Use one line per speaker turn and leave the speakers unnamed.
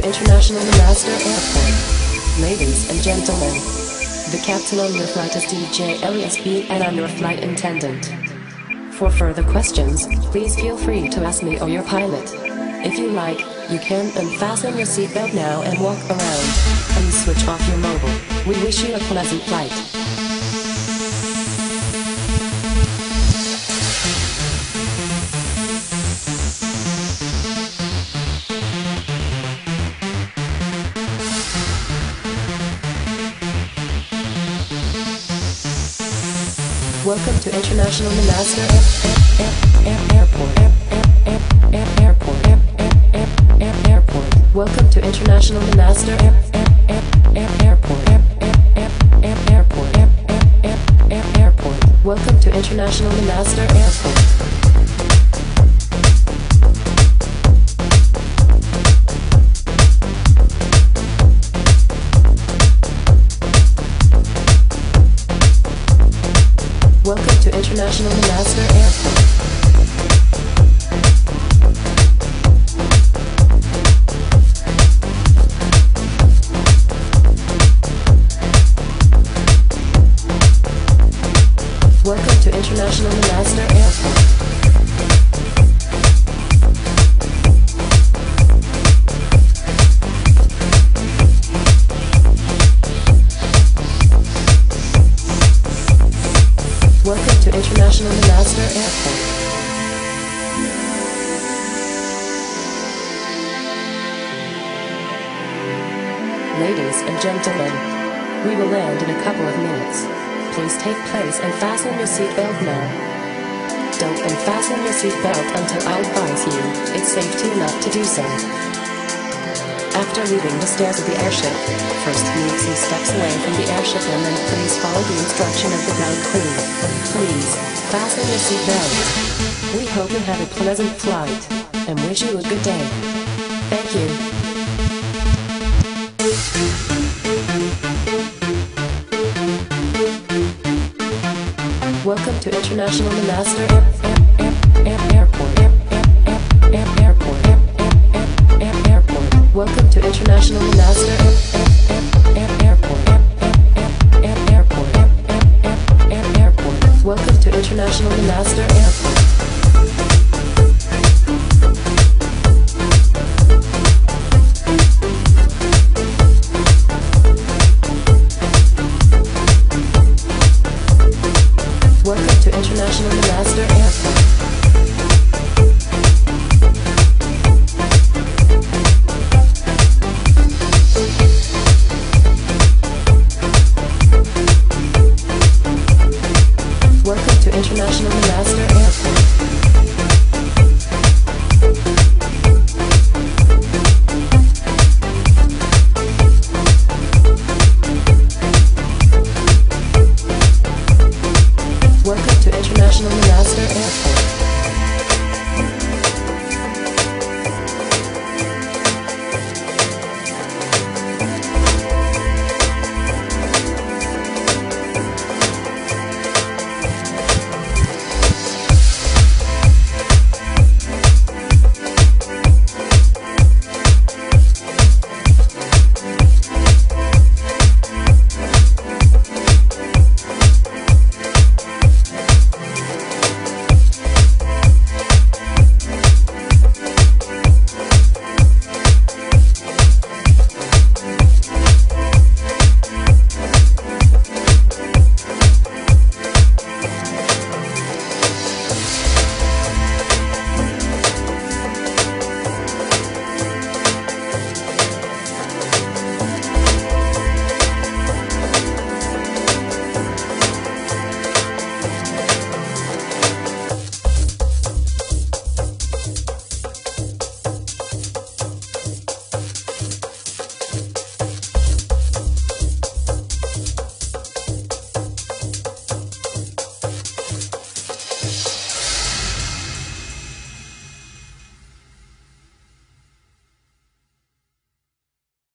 International Master Airport. Ladies and gentlemen, the captain on your flight is DJ Elias B and I'm your flight attendant. For further questions, please feel free to ask me or your pilot. If you like, you can unfasten your seatbelt now and walk around and switch off your mobile. We wish you a pleasant flight. Welcome to International Air- Airport. Air- Air- Air- Airport. Air- Air- Air- Airport. Welcome to International Air- Airport. Air- Air- Air- Airport. Air- Air- Air- Airport. Welcome to International Manasser Airport. International Manasser Airport. Welcome to International Manasser Airport. Ladies and gentlemen, we will land in a couple of minutes. Please take place and fasten your seatbelt now. Don't unfasten your seatbelt until I advise you it's safety enough to do so. After leaving the stairs of the airship, first move some steps away from the airship and then please follow the instruction of the ground crew. Please, fasten your seatbelt. We hope you have a pleasant flight and wish you a good day. Thank you. To International Air- Airport. Air- Air- Air- Air- Airport. Air- Air- Air- Airport. Welcome to International Air- Airport. Air- Air- Air- Air- Airport. Air- Air- Air- Airport. Welcome to International Manasser Airport. version of the master anthem. International Airport.